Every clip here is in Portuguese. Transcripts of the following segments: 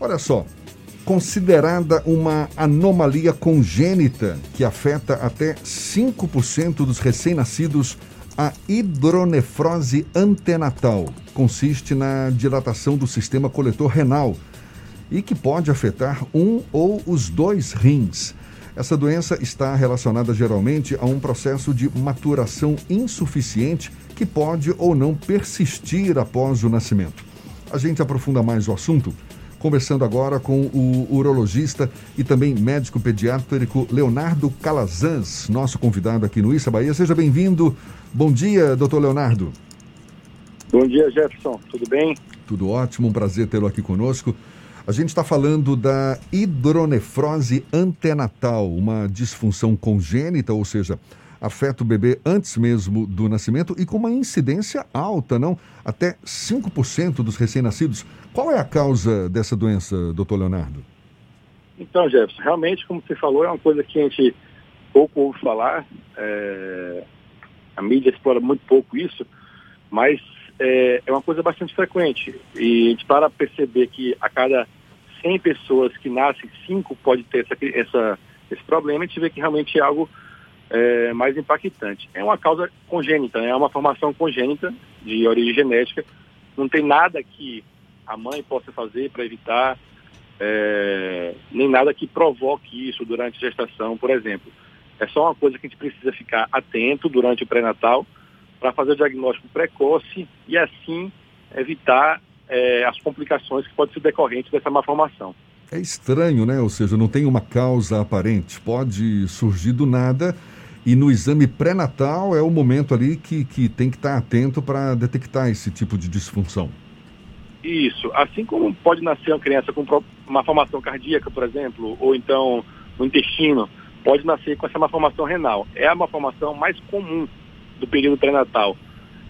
Olha só, considerada uma anomalia congênita que afeta até 5% dos recém-nascidos, a hidronefrose antenatal consiste na dilatação do sistema coletor renal e que pode afetar um ou os dois rins. Essa doença está relacionada geralmente a um processo de maturação insuficiente que pode ou não persistir após o nascimento. A gente aprofunda mais o assunto conversando agora com o urologista e também médico pediátrico Leonardo Calazans, nosso convidado aqui no Issa Bahia. Seja bem-vindo. Bom dia, doutor Leonardo. Bom dia, Jefferson. Tudo bem? Tudo ótimo, um prazer tê-lo aqui conosco. A gente está falando da hidronefrose antenatal, uma disfunção congênita, ou seja, afeta o bebê antes mesmo do nascimento e com uma incidência alta, não? Até 5% dos recém-nascidos. Qual é a causa dessa doença, doutor Leonardo? Então, Jefferson, realmente, como você falou, é uma coisa que a gente pouco ouve falar. É... A mídia explora muito pouco isso, mas é, é uma coisa bastante frequente. E a gente para perceber que a cada 100 pessoas que nascem, 5 pode ter essa, essa, esse problema, a gente vê que realmente é algo é, mais impactante. É uma causa congênita, né? é uma formação congênita de origem genética. Não tem nada que a mãe possa fazer para evitar, é, nem nada que provoque isso durante a gestação, por exemplo. É só uma coisa que a gente precisa ficar atento durante o pré-natal para fazer o diagnóstico precoce e assim evitar é, as complicações que podem ser decorrentes dessa malformação. É estranho, né? Ou seja, não tem uma causa aparente. Pode surgir do nada e no exame pré-natal é o momento ali que, que tem que estar atento para detectar esse tipo de disfunção. Isso. Assim como pode nascer uma criança com uma formação cardíaca, por exemplo, ou então no intestino, pode nascer com essa malformação renal. É a malformação mais comum do período pré-natal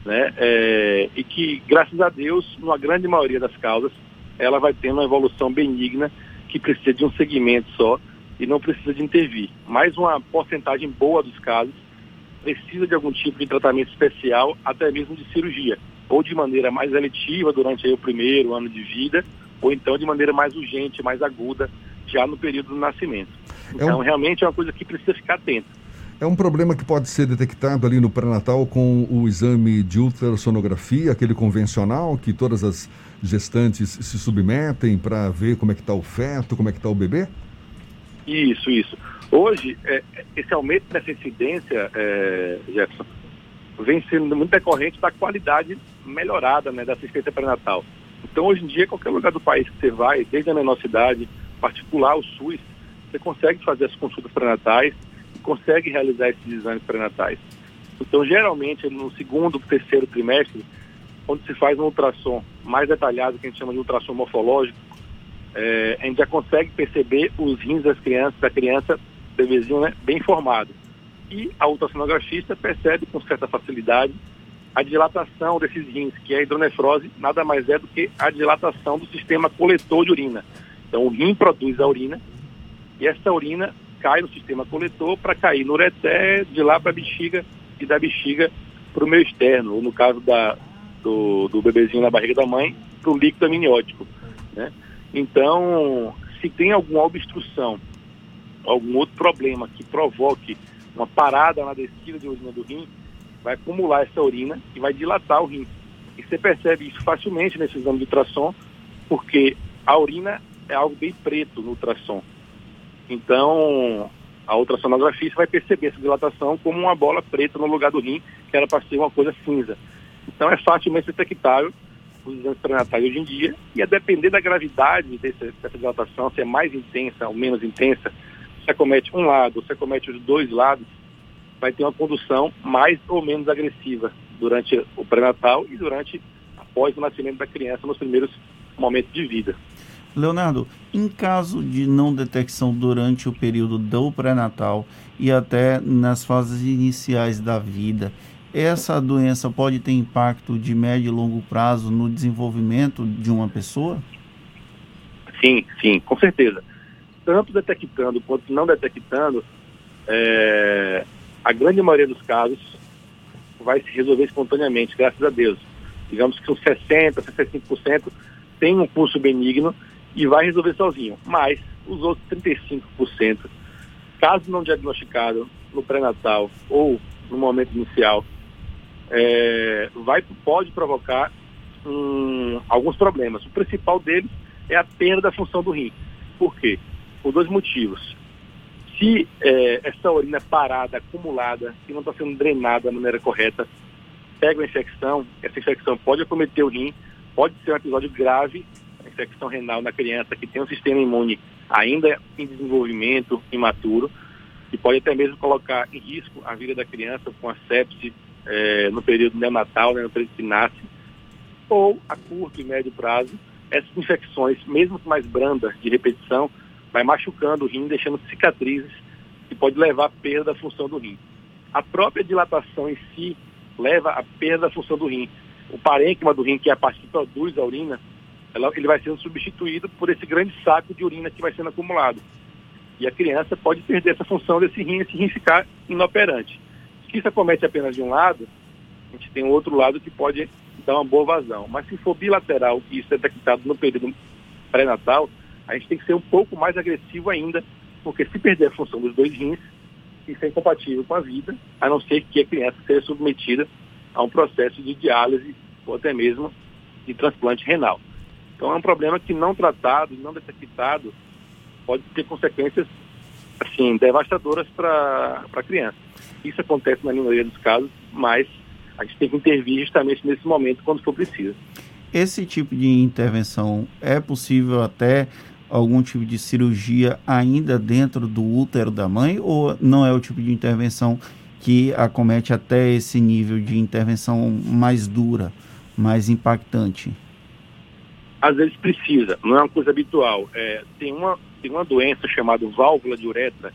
né? É, e que, graças a Deus, numa grande maioria das causas, ela vai tendo uma evolução benigna que precisa de um segmento só e não precisa de intervir. Mais uma porcentagem boa dos casos precisa de algum tipo de tratamento especial, até mesmo de cirurgia, ou de maneira mais eletiva durante o primeiro ano de vida, ou então de maneira mais urgente, mais aguda, já no período do nascimento. Então, é um... realmente é uma coisa que precisa ficar atento. É um problema que pode ser detectado ali no pré-natal com o exame de ultrassonografia, aquele convencional que todas as gestantes se submetem para ver como é que está o feto, como é que está o bebê? Isso, isso. Hoje, é, esse aumento dessa incidência, é, Jefferson, vem sendo muito decorrente da qualidade melhorada né, da assistência pré-natal. Então, hoje em dia, qualquer lugar do país que você vai, desde a menor cidade, particular, o SUS, você consegue fazer as consultas pré-natais consegue realizar esses exames pré-natais. Então, geralmente, no segundo, terceiro trimestre, onde se faz um ultrassom mais detalhado, que a gente chama de ultrassom morfológico, é, a gente já consegue perceber os rins das crianças, da criança, bebezinho, né, bem formado. E a ultrassonografista percebe com certa facilidade a dilatação desses rins, que é a hidronefrose nada mais é do que a dilatação do sistema coletor de urina. Então, o rim produz a urina e essa urina cai no sistema coletor para cair no ureté, de lá para a bexiga e da bexiga para o meio externo, ou no caso da, do, do bebezinho na barriga da mãe, para o líquido amniótico. Né? Então, se tem alguma obstrução, algum outro problema que provoque uma parada na descida de urina do rim, vai acumular essa urina e vai dilatar o rim. E você percebe isso facilmente nesse exame de ultrassom, porque a urina é algo bem preto no ultrassom. Então, a ultrassonografia vai perceber essa dilatação como uma bola preta no lugar do rim, que era para ser uma coisa cinza. Então, é facilmente detectável os exames pré-natais hoje em dia, e a depender da gravidade desse, dessa dilatação, se é mais intensa ou menos intensa, se acomete um lado ou se acomete os dois lados, vai ter uma condução mais ou menos agressiva durante o pré-natal e durante após o nascimento da criança nos primeiros momentos de vida. Leonardo, em caso de não detecção durante o período do pré-natal e até nas fases iniciais da vida, essa doença pode ter impacto de médio e longo prazo no desenvolvimento de uma pessoa? Sim, sim, com certeza. Tanto detectando quanto não detectando, é, a grande maioria dos casos vai se resolver espontaneamente, graças a Deus. Digamos que uns 60%, 65% tem um curso benigno e vai resolver sozinho. Mas os outros 35%, caso não diagnosticado no pré-natal ou no momento inicial, é, vai, pode provocar um, alguns problemas. O principal deles é a perda da função do rim. Por quê? Por dois motivos. Se é, essa urina parada, acumulada, que não está sendo drenada da maneira correta, pega uma infecção, essa infecção pode acometer o rim, pode ser um episódio grave, a infecção renal na criança que tem um sistema imune ainda em desenvolvimento, imaturo, e pode até mesmo colocar em risco a vida da criança com a sepse é, no período neonatal, né, no período que nasce, ou a curto e médio prazo, essas infecções, mesmo mais brandas de repetição, vai machucando o rim, deixando cicatrizes que pode levar à perda da função do rim. A própria dilatação em si leva à perda da função do rim. O parênquima do rim, que é a parte que produz a urina, ela, ele vai sendo substituído por esse grande saco de urina que vai sendo acumulado. E a criança pode perder essa função desse rim, esse rim ficar inoperante. Se isso acomete apenas de um lado, a gente tem um outro lado que pode dar uma boa vazão. Mas se for bilateral e isso é detectado no período pré-natal, a gente tem que ser um pouco mais agressivo ainda, porque se perder a função dos dois rins, isso é incompatível com a vida, a não ser que a criança seja submetida a um processo de diálise ou até mesmo de transplante renal. Então é um problema que não tratado, não detectado, pode ter consequências assim devastadoras para a criança. Isso acontece na minoria dos casos, mas a gente tem que intervir justamente nesse momento quando for preciso. Esse tipo de intervenção é possível até algum tipo de cirurgia ainda dentro do útero da mãe ou não é o tipo de intervenção que acomete até esse nível de intervenção mais dura, mais impactante? Às vezes precisa, não é uma coisa habitual. É, tem, uma, tem uma doença chamada válvula de uretra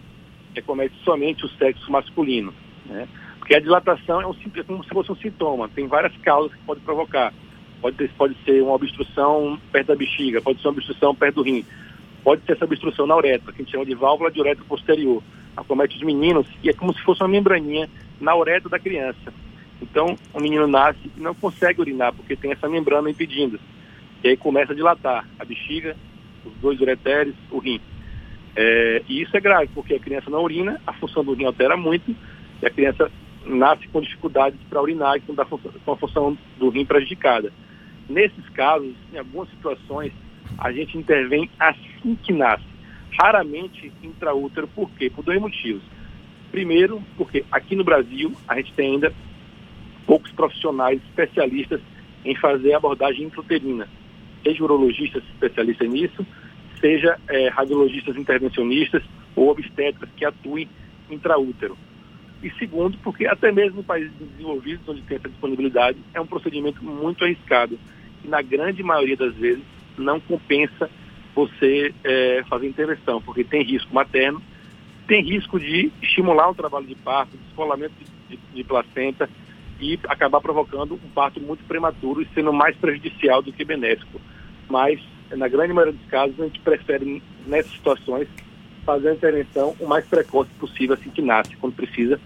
que acomete somente o sexo masculino. Né? Porque a dilatação é, um, é como se fosse um sintoma, tem várias causas que pode provocar. Pode, ter, pode ser uma obstrução perto da bexiga, pode ser uma obstrução perto do rim, pode ser essa obstrução na uretra, que a gente chama de válvula de uretra posterior. Acomete os meninos e é como se fosse uma membraninha na uretra da criança. Então, o menino nasce e não consegue urinar, porque tem essa membrana impedindo. E aí começa a dilatar a bexiga, os dois ureteres, o rim. É, e isso é grave, porque a criança não urina, a função do rim altera muito, e a criança nasce com dificuldades para urinar com a, função, com a função do rim prejudicada. Nesses casos, em algumas situações, a gente intervém assim que nasce. Raramente intraútero, por quê? Por dois motivos. Primeiro, porque aqui no Brasil a gente tem ainda poucos profissionais especialistas em fazer abordagem intrauterina. Seja urologistas especialistas nisso, seja é, radiologistas intervencionistas ou obstetras que atuem intraútero. E segundo, porque até mesmo em países desenvolvidos, onde tem essa disponibilidade, é um procedimento muito arriscado. E na grande maioria das vezes não compensa você é, fazer intervenção, porque tem risco materno, tem risco de estimular o trabalho de parto, descolamento de, de, de placenta e acabar provocando um parto muito prematuro e sendo mais prejudicial do que benéfico. Mas, na grande maioria dos casos, a gente prefere, nessas situações, fazer a intervenção o mais precoce possível, assim que nasce, quando precisa,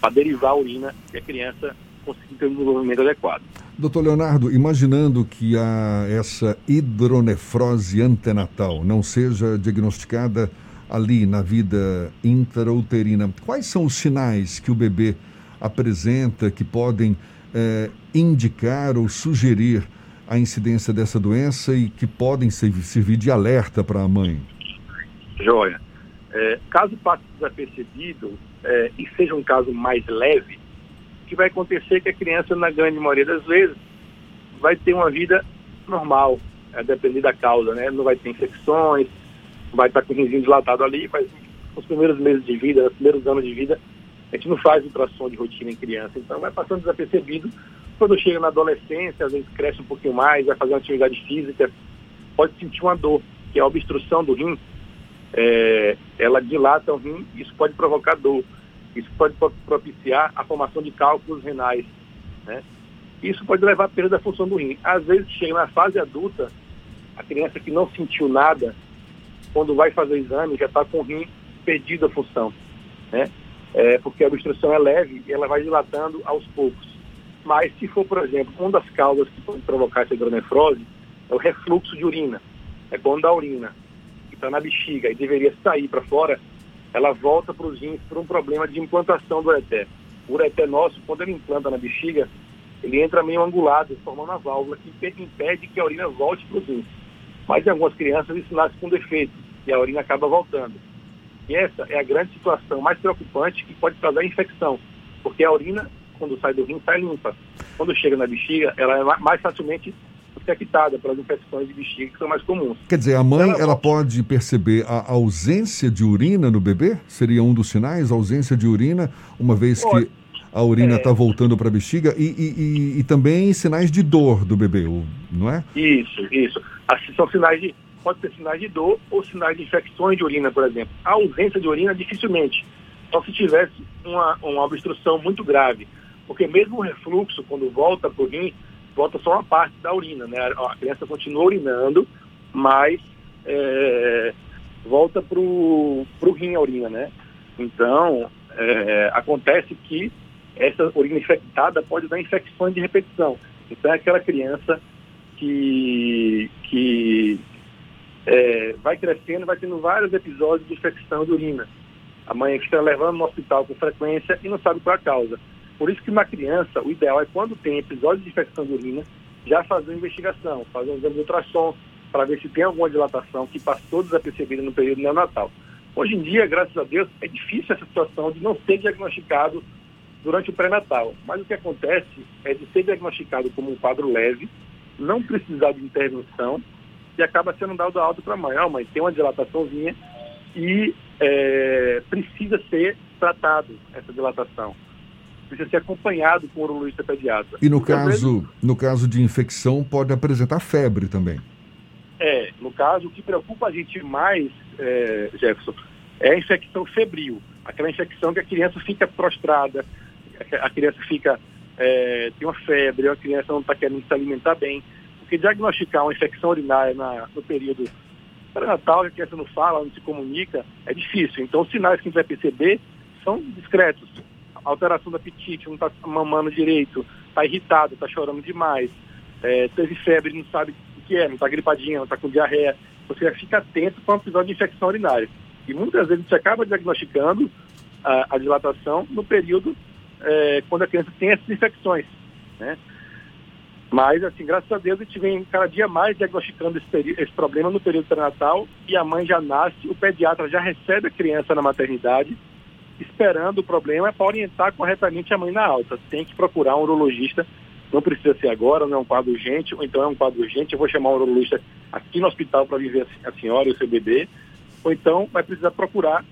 para derivar a urina e a criança conseguir ter um desenvolvimento adequado. Doutor Leonardo, imaginando que a, essa hidronefrose antenatal não seja diagnosticada ali na vida intrauterina, quais são os sinais que o bebê apresenta que podem é, indicar ou sugerir a incidência dessa doença e que podem servir de alerta para a mãe? Joia. É, caso passe desapercebido é, e seja um caso mais leve, o que vai acontecer é que a criança, na grande maioria das vezes, vai ter uma vida normal, a depender da causa, né? Não vai ter infecções, vai estar com o rinzinho dilatado ali, mas nos primeiros meses de vida, nos primeiros anos de vida, a gente não faz ultrassom de rotina em criança, então vai passando desapercebido. Quando chega na adolescência, às vezes cresce um pouquinho mais, vai fazer uma atividade física, pode sentir uma dor, que é a obstrução do rim, é, ela dilata o rim, isso pode provocar dor. Isso pode propiciar a formação de cálculos renais. Né? Isso pode levar à perda da função do rim. Às vezes, chega na fase adulta, a criança que não sentiu nada, quando vai fazer exame, já está com o rim perdido a função. Né? É, porque a obstrução é leve e ela vai dilatando aos poucos. Mas se for, por exemplo, uma das causas que pode provocar essa hidronefrose é o refluxo de urina. é quando a urina que está na bexiga e deveria sair para fora, ela volta para os rins por um problema de implantação do ureter. O ureter nosso, quando ele implanta na bexiga, ele entra meio angulado, formando uma válvula que impede que a urina volte para os rins. Mas em algumas crianças isso nasce com defeito e a urina acaba voltando. E essa é a grande situação mais preocupante que pode causar infecção, porque a urina, quando sai do rim, sai limpa. Quando chega na bexiga, ela é mais facilmente infectada pelas infecções de bexiga que são mais comuns. Quer dizer, a mãe ela, ela pode perceber a ausência de urina no bebê? Seria um dos sinais, a ausência de urina, uma vez pode. que a urina está é... voltando para a bexiga e, e, e, e, também sinais de dor do bebê, não é? Isso, isso. Assim, são sinais de, pode ser sinais de dor ou sinais de infecções de urina, por exemplo. A ausência de urina, dificilmente. Só se tivesse uma, uma obstrução muito grave. Porque mesmo o refluxo, quando volta para o rim, volta só uma parte da urina, né? A criança continua urinando, mas é, volta para o rim a urina, né? Então, é, acontece que essa urina infectada pode dar infecções de repetição. Então, é aquela criança que, que é, vai crescendo, vai tendo vários episódios de infecção de urina. A mãe está levando no hospital com frequência e não sabe qual é a causa. Por isso que uma criança, o ideal é quando tem episódios de infecção de urina, já fazer uma investigação, fazer um exame de ultrassom, para ver se tem alguma dilatação que passou desapercebida no período neonatal. Hoje em dia, graças a Deus, é difícil essa situação de não ser diagnosticado durante o pré-natal. Mas o que acontece é de ser diagnosticado como um quadro leve, não precisar de intervenção e acaba sendo dado alta para a mãe. Ah, mãe, tem uma dilataçãozinha e é, precisa ser tratado essa dilatação. Precisa ser acompanhado com o urologista pediatra. E no caso, vezes, no caso de infecção, pode apresentar febre também. É, no caso, o que preocupa a gente mais, é, Jefferson, é a infecção febril. Aquela infecção que a criança fica prostrada, a criança fica, é, tem uma febre, a criança não está querendo se alimentar bem. Porque diagnosticar uma infecção urinária na, no período pré-natal, que a criança não fala, não se comunica, é difícil. Então, os sinais que a gente vai perceber são discretos. Alteração do apetite, não está mamando direito, está irritado, está chorando demais, é, teve febre, não sabe o que é, não está gripadinha, não está com diarreia. Você fica atento com o episódio de infecção urinária. E muitas vezes gente acaba diagnosticando a, a dilatação no período é, quando a criança tem essas infecções. Né? Mas, assim, graças a Deus, a gente vem cada dia mais diagnosticando esse, esse problema no período pré-natal e a mãe já nasce, o pediatra já recebe a criança na maternidade, esperando o problema para orientar corretamente a mãe na alta. Tem que procurar um urologista, não precisa ser agora, não é um quadro urgente, ou então é um quadro urgente, eu vou chamar um urologista aqui no hospital para viver a senhora e o seu bebê, ou então vai precisar procurar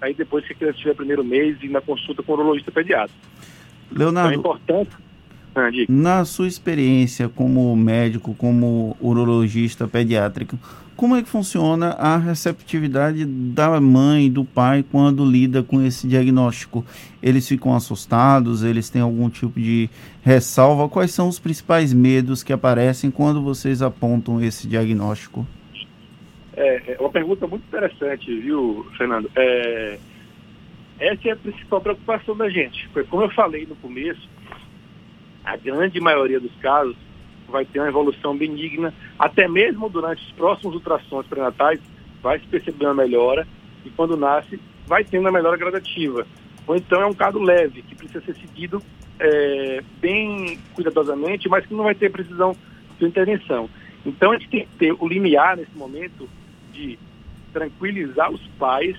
aí depois que a criança tiver primeiro mês e na consulta com o urologista pediatra. Leonardo, então é importante. Ah, na sua experiência como médico, como urologista pediátrico, como é que funciona a receptividade da mãe do pai quando lida com esse diagnóstico? Eles ficam assustados? Eles têm algum tipo de ressalva? Quais são os principais medos que aparecem quando vocês apontam esse diagnóstico? É, é uma pergunta muito interessante, viu, Fernando? É, essa é a principal preocupação da gente. Porque, como eu falei no começo, a grande maioria dos casos vai ter uma evolução benigna, até mesmo durante os próximos ultrassons pré-natais, vai se perceber uma melhora, e quando nasce, vai tendo uma melhora gradativa. Ou então é um caso leve, que precisa ser seguido é, bem cuidadosamente, mas que não vai ter precisão de intervenção. Então a gente tem que ter o limiar nesse momento de tranquilizar os pais,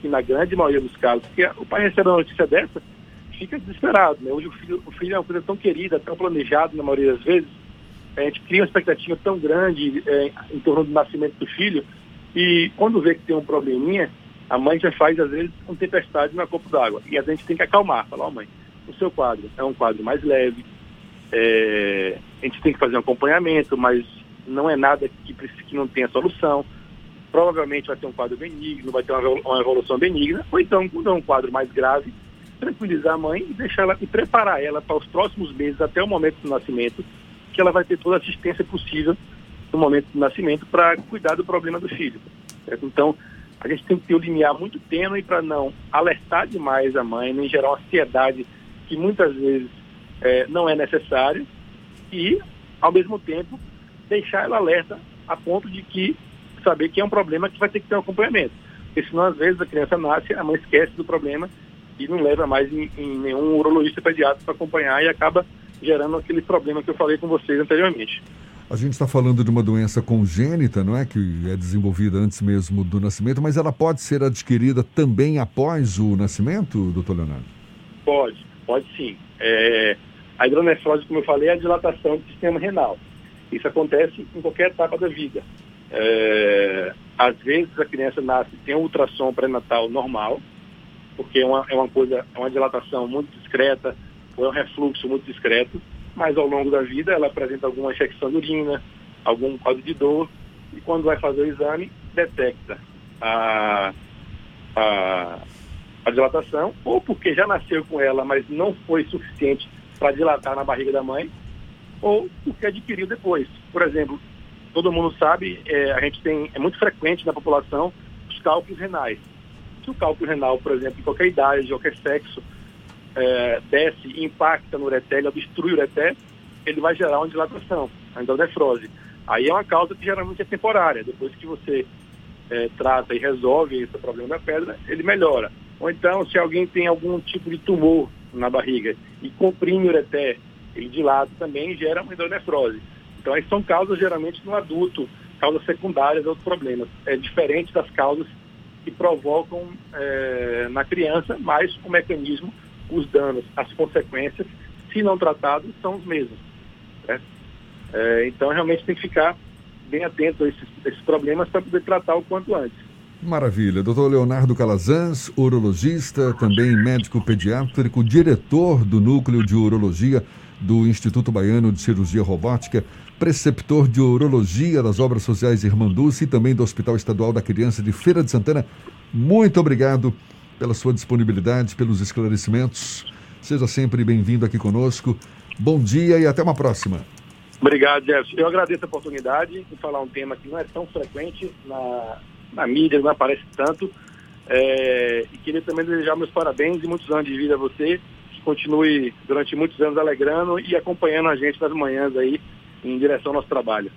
que na grande maioria dos casos, porque o pai recebe uma notícia dessa, fica desesperado. Né? Hoje o filho, o filho é uma coisa tão querida, tão planejada na maioria das vezes, a gente cria uma expectativa tão grande é, em torno do nascimento do filho, e quando vê que tem um probleminha, a mãe já faz, às vezes, uma tempestade na copo d'água. E a gente tem que acalmar, falar, ó oh, mãe, o seu quadro é um quadro mais leve, é, a gente tem que fazer um acompanhamento, mas não é nada que, que não tenha solução provavelmente vai ter um quadro benigno, vai ter uma evolução benigna, ou então, quando é um quadro mais grave, tranquilizar a mãe e deixar ela e preparar ela para os próximos meses, até o momento do nascimento, que ela vai ter toda a assistência possível no momento do nascimento para cuidar do problema do filho. Certo? Então, a gente tem que ter o limiar muito tênue para não alertar demais a mãe, nem gerar uma ansiedade que muitas vezes é, não é necessária e, ao mesmo tempo, deixar ela alerta a ponto de que saber que é um problema que vai ter que ter um acompanhamento. Porque senão, às vezes, a criança nasce, a mãe esquece do problema e não leva mais em, em nenhum urologista pediatra para acompanhar e acaba gerando aquele problema que eu falei com vocês anteriormente. A gente está falando de uma doença congênita, não é? Que é desenvolvida antes mesmo do nascimento, mas ela pode ser adquirida também após o nascimento, doutor Leonardo? Pode, pode sim. É, a hidronefrose, como eu falei, é a dilatação do sistema renal. Isso acontece em qualquer etapa da vida. É, às vezes a criança nasce tem um ultrassom pré-natal normal, porque é uma, é uma coisa, é uma dilatação muito discreta, ou é um refluxo muito discreto, mas ao longo da vida ela apresenta alguma infecção de urina, algum quadro de dor, e quando vai fazer o exame, detecta a, a, a dilatação, ou porque já nasceu com ela, mas não foi suficiente para dilatar na barriga da mãe, ou porque adquiriu depois. Por exemplo, todo mundo sabe, é, a gente tem, é muito frequente na população os cálculos renais. Se o cálculo renal, por exemplo, em qualquer idade, de qualquer sexo, é, desce impacta no ureter, obstrui o ureter, ele vai gerar uma dilatação, a endonefrose. Aí é uma causa que geralmente é temporária. Depois que você é, trata e resolve esse problema da pedra, ele melhora. Ou então, se alguém tem algum tipo de tumor na barriga e comprime o ureter, ele dilata também gera uma endonefrose. Então, aí são causas geralmente no adulto, causas secundárias a outros problemas. É diferente das causas que provocam é, na criança, mas o mecanismo os danos, as consequências, se não tratados, são os mesmos. Né? É, então, realmente tem que ficar bem atento a esses, esses problemas para poder tratar o quanto antes. Maravilha. Doutor Leonardo Calazans, urologista, também médico pediátrico, diretor do Núcleo de Urologia do Instituto Baiano de Cirurgia Robótica, preceptor de Urologia das Obras Sociais Irmanduce e também do Hospital Estadual da Criança de Feira de Santana. Muito obrigado pela sua disponibilidade, pelos esclarecimentos. Seja sempre bem-vindo aqui conosco. Bom dia e até uma próxima. Obrigado, Jefferson. Eu agradeço a oportunidade de falar um tema que não é tão frequente na, na mídia, não aparece tanto. É, e queria também desejar meus parabéns e muitos anos de vida a você, que continue durante muitos anos alegrando e acompanhando a gente nas manhãs aí em direção ao nosso trabalho.